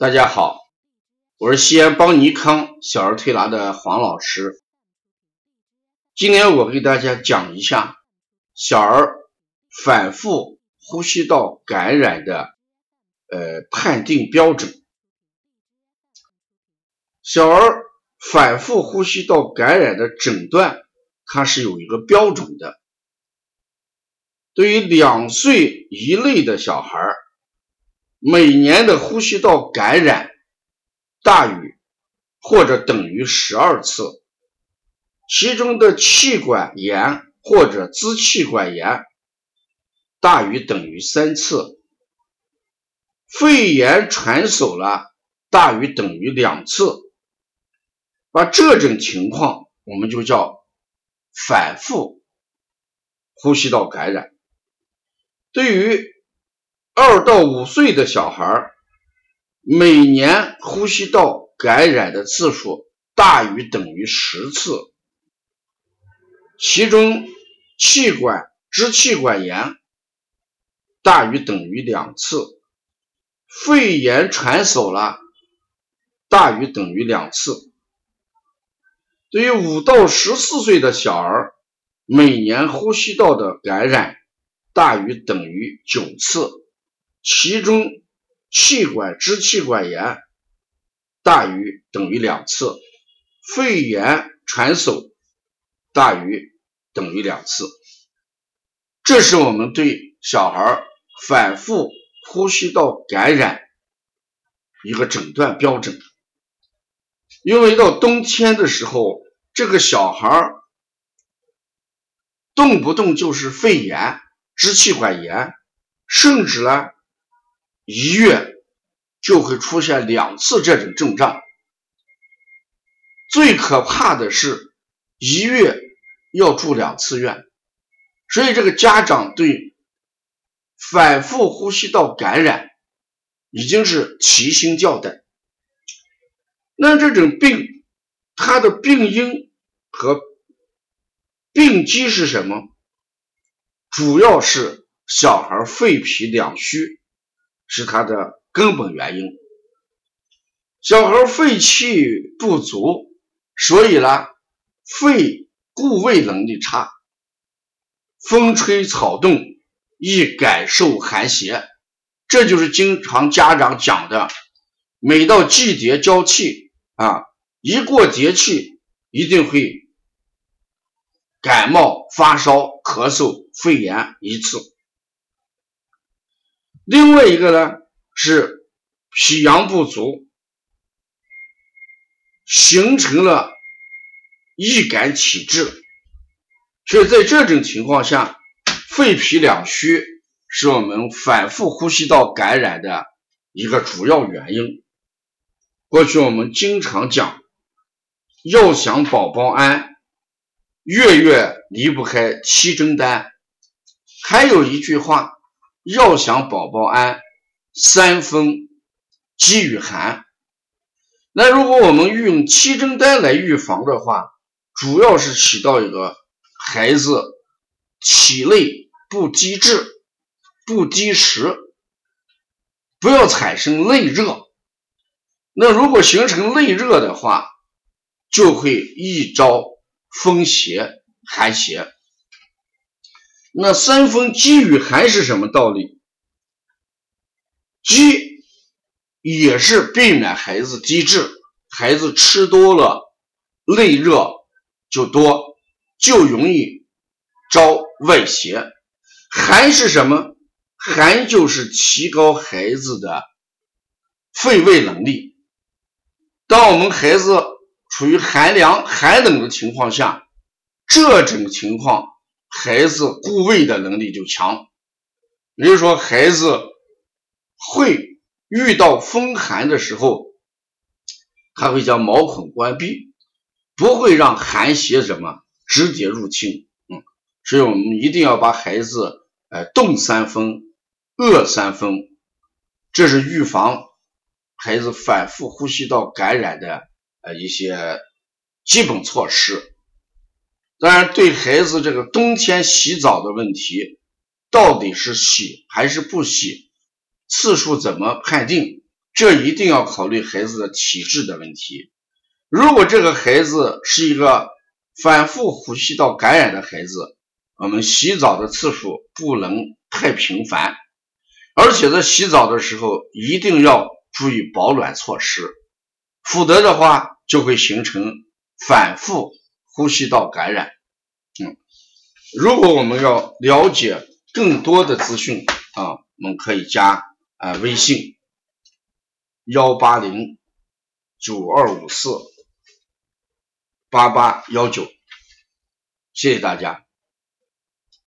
大家好，我是西安邦尼康小儿推拿的黄老师。今天我给大家讲一下小儿反复呼吸道感染的呃判定标准。小儿反复呼吸道感染的诊断，它是有一个标准的。对于两岁一类的小孩儿。每年的呼吸道感染大于或者等于十二次，其中的气管炎或者支气管炎大于等于三次，肺炎传手了大于等于两次，把这种情况我们就叫反复呼吸道感染。对于二到五岁的小孩每年呼吸道感染的次数大于等于十次，其中气管支气管炎大于等于两次，肺炎传手了大于等于两次。对于五到十四岁的小儿，每年呼吸道的感染大于等于九次。其中气管支气管炎大于等于两次，肺炎传手大于等于两次，这是我们对小孩反复呼吸道感染一个诊断标准。因为到冬天的时候，这个小孩动不动就是肺炎、支气管炎，甚至呢。一月就会出现两次这种症状，最可怕的是一月要住两次院，所以这个家长对反复呼吸道感染已经是提心吊胆。那这种病，它的病因和病机是什么？主要是小孩肺脾两虚。是它的根本原因。小孩肺气不足，所以呢，肺固胃能力差，风吹草动易感受寒邪。这就是经常家长讲的，每到季节交替啊，一过节气，一定会感冒、发烧、咳嗽、肺炎一次。另外一个呢是脾阳不足，形成了易感体质，所以在这种情况下，肺脾两虚是我们反复呼吸道感染的一个主要原因。过去我们经常讲，要想宝宝安，月月离不开七珍丹，还有一句话。要想宝宝安，三分饥与寒。那如果我们用七珍丹来预防的话，主要是起到一个孩子体内不积滞、不积食，不要产生内热。那如果形成内热的话，就会易招风邪、寒邪。那三分饥与寒是什么道理？饥也是避免孩子积滞，孩子吃多了，内热就多，就容易招外邪。寒是什么？寒就是提高孩子的肺胃能力。当我们孩子处于寒凉、寒冷的情况下，这种情况。孩子固胃的能力就强，也就是说，孩子会遇到风寒的时候，他会将毛孔关闭，不会让寒邪什么直接入侵。嗯，所以我们一定要把孩子，呃，冻三分，饿三分，这是预防孩子反复呼吸道感染的呃一些基本措施。当然，对孩子这个冬天洗澡的问题，到底是洗还是不洗，次数怎么判定，这一定要考虑孩子的体质的问题。如果这个孩子是一个反复呼吸道感染的孩子，我们洗澡的次数不能太频繁，而且在洗澡的时候一定要注意保暖措施，否则的话就会形成反复呼吸道感染。嗯，如果我们要了解更多的资讯啊，我们可以加啊微信幺八零九二五四八八幺九，谢谢大家。